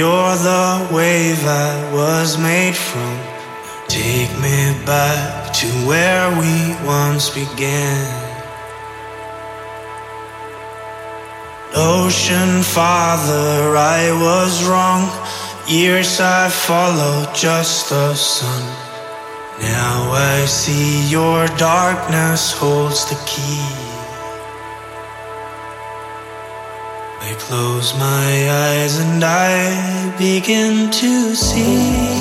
You're the wave I was made from. Take me back to where we once began. Ocean Father, I was wrong. Years I followed just the sun. Now I see your darkness holds the key. I close my eyes and I begin to see.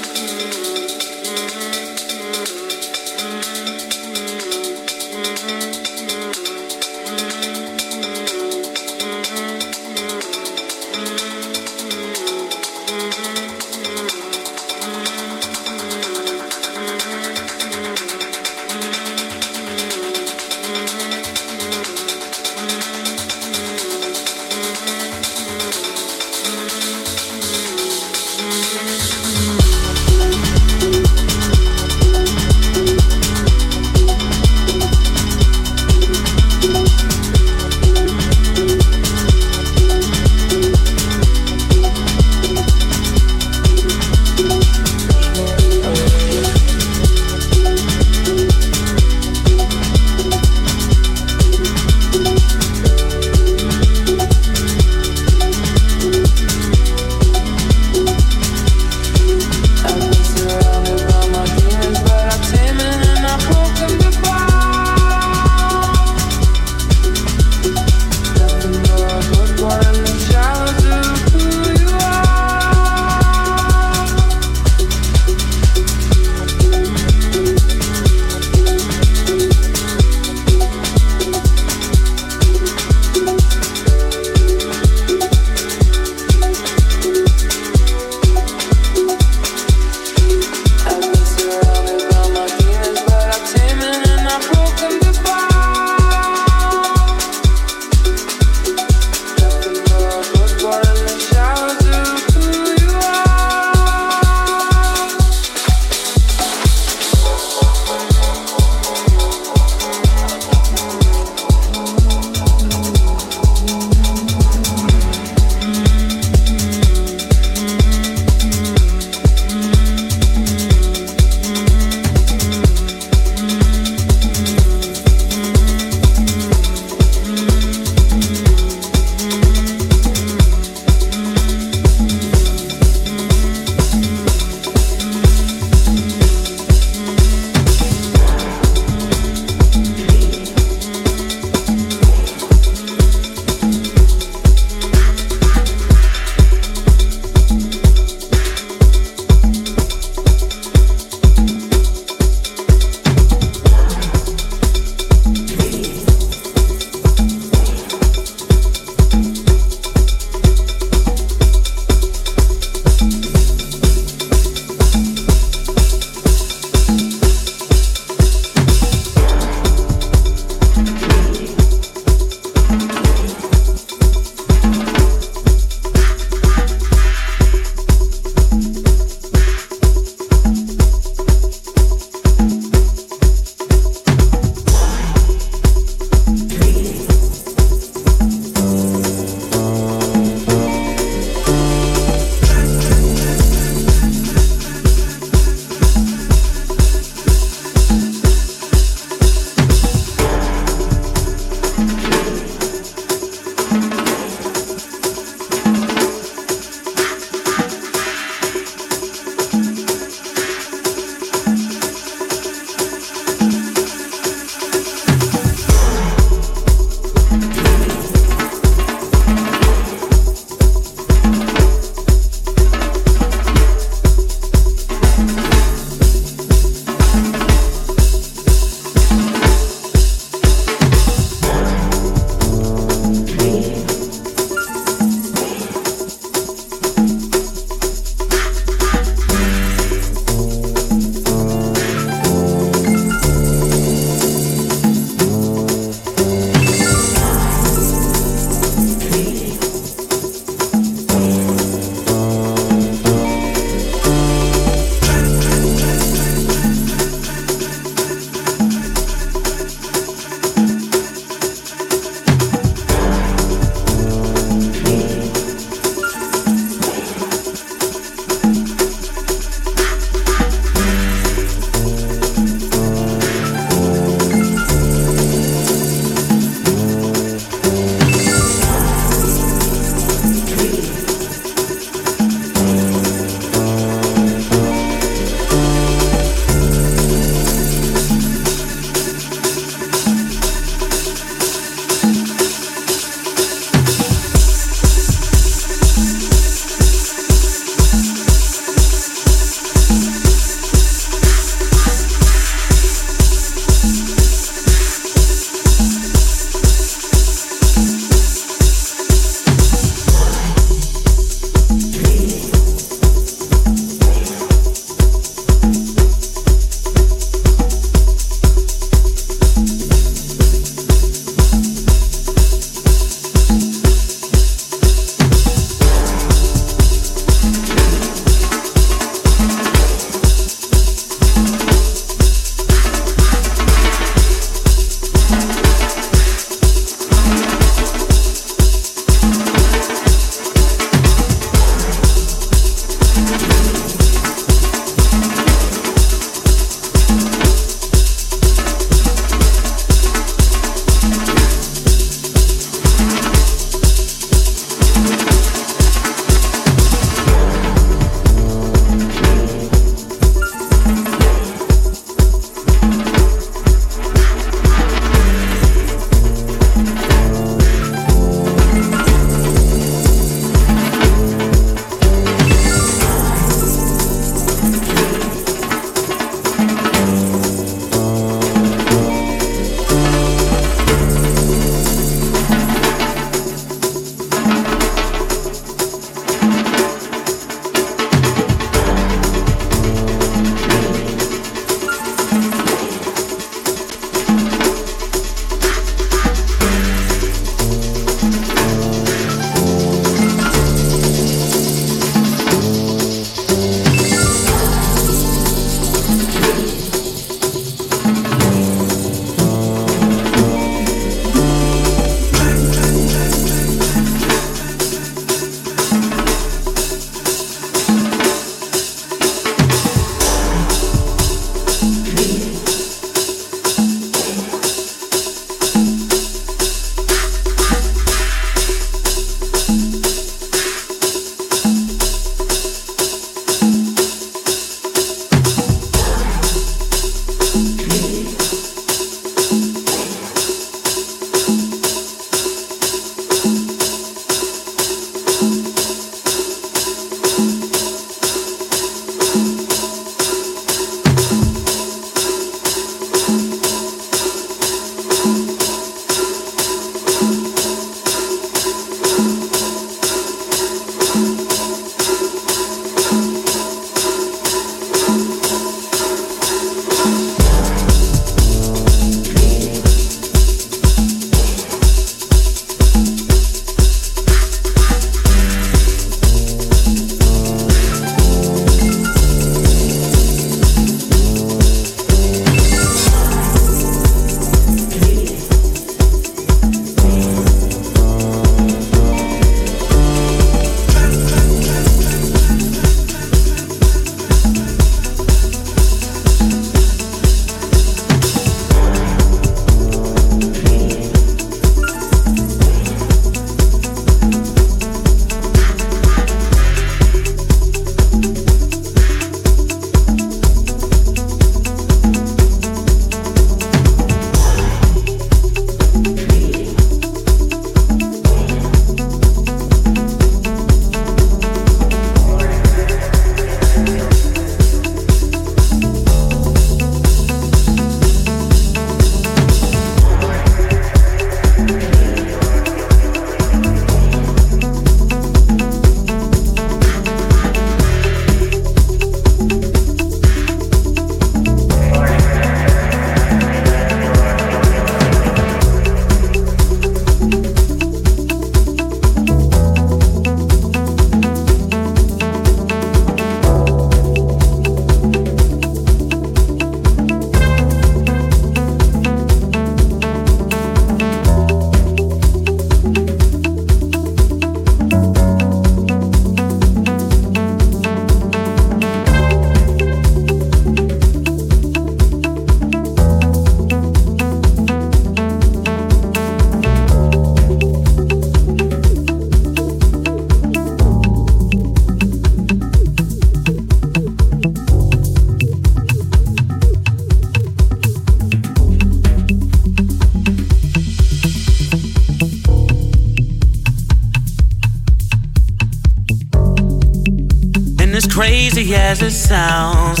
Crazy as it sounds,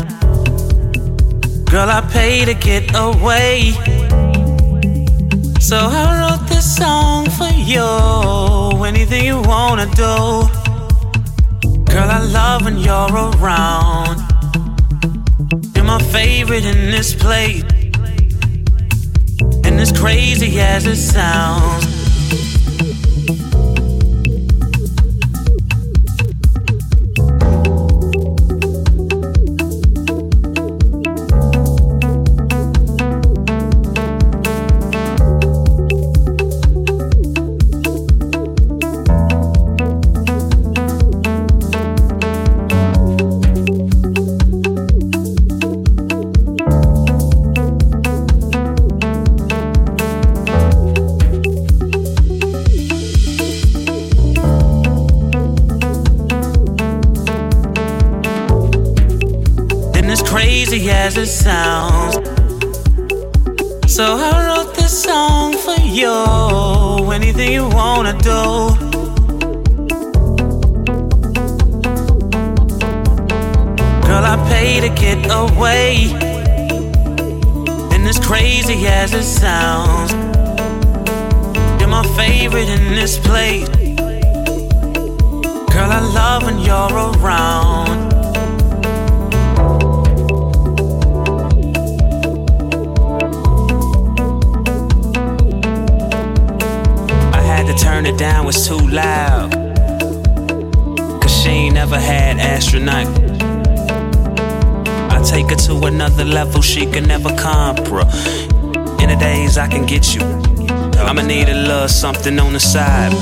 girl, I pay to get away. So I wrote this song for you. Anything you wanna do, girl, I love when you're around. You're my favorite in this place, and as crazy as it sounds. Sounds. So I wrote this song for you. Anything you wanna do. Girl, I pay to get away. And as crazy as it sounds, you're my favorite in this place. Girl, I love when you're around. Turn it down was too loud. Cause she ain't never had astronaut. I take her to another level she can never compre. In the days I can get you. I'ma need a little something on the side.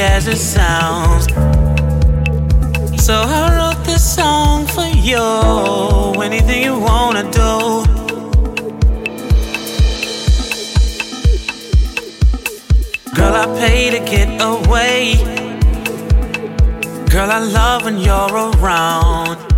As it sounds. So I wrote this song for you. Anything you wanna do. Girl, I pay to get away. Girl, I love when you're around.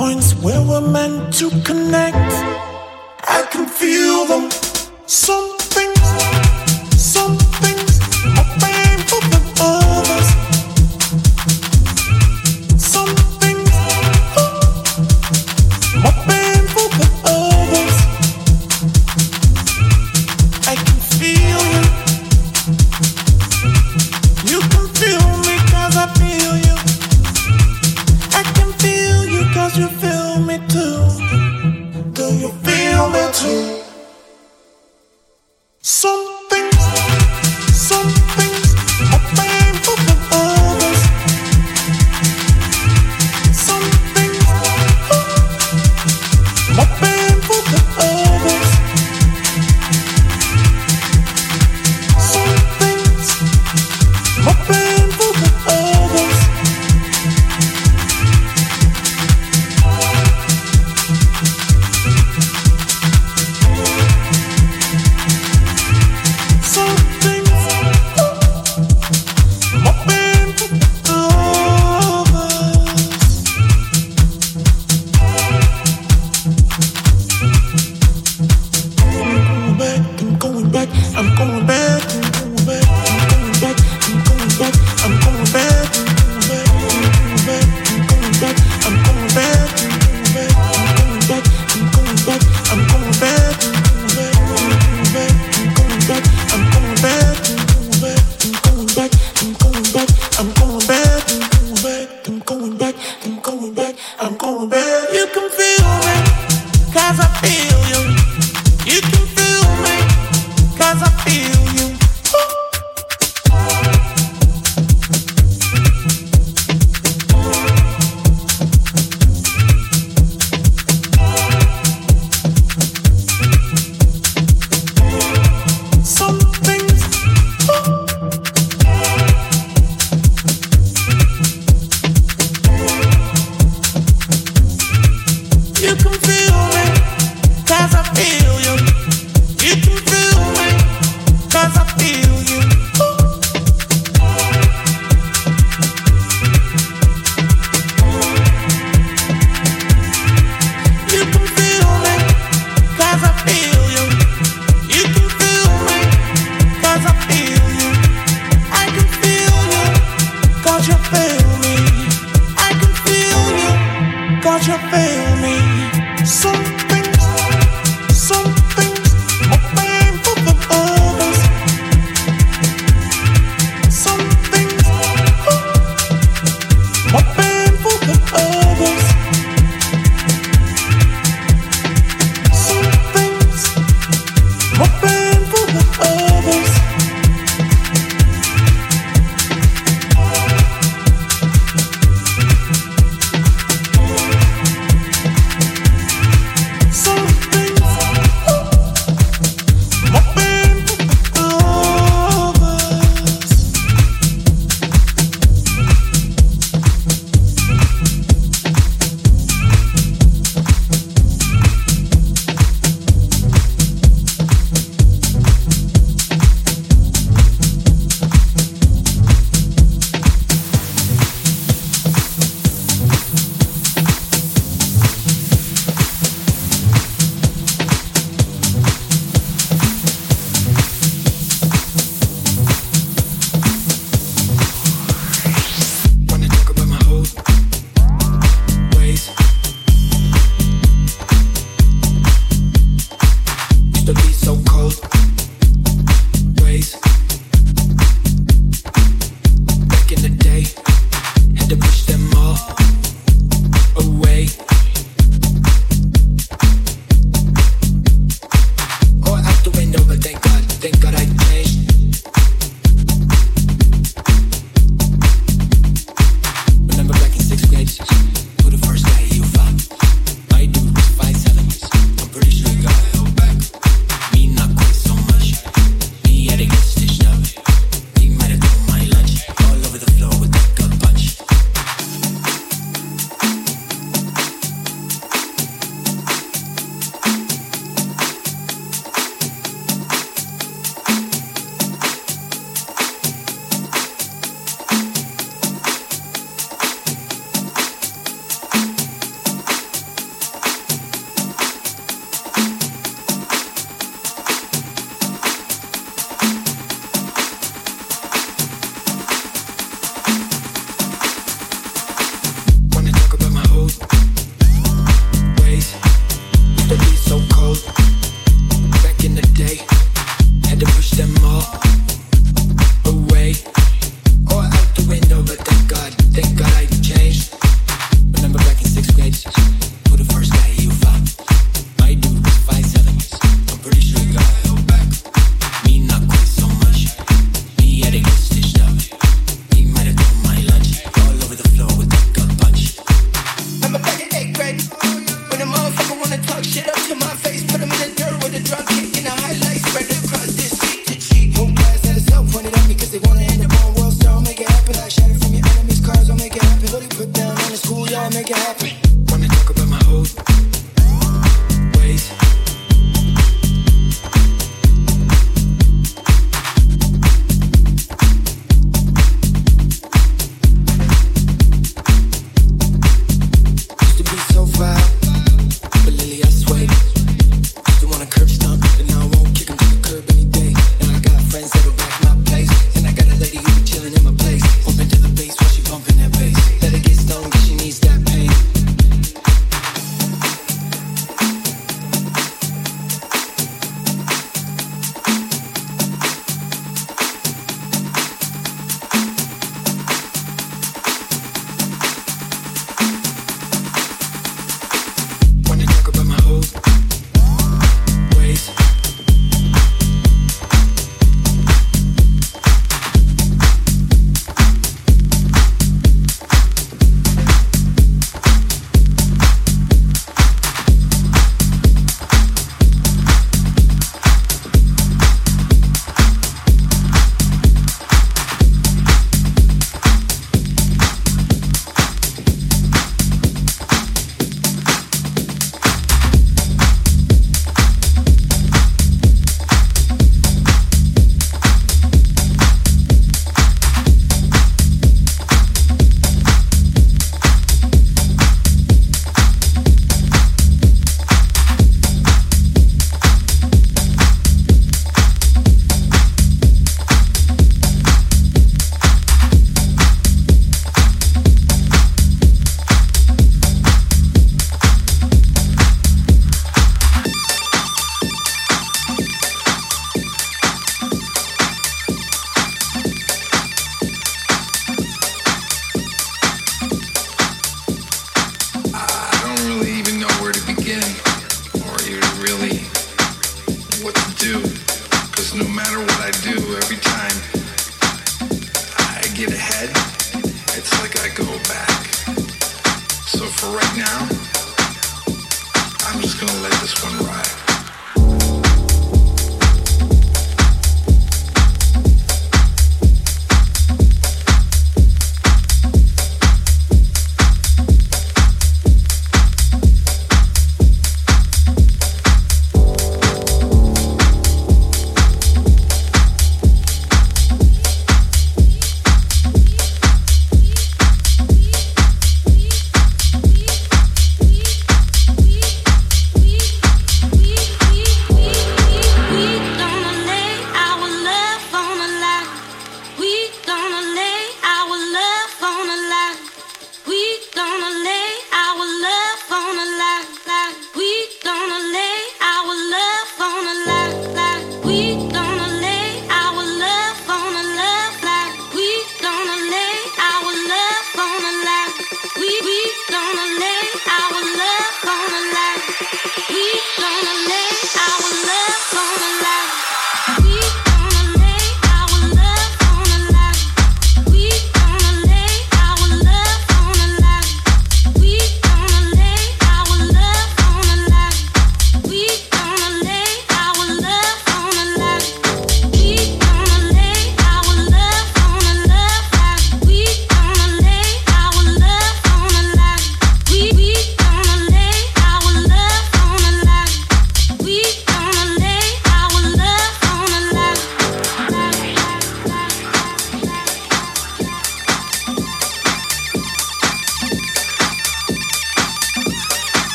points where we're meant to connect. I can feel them. Some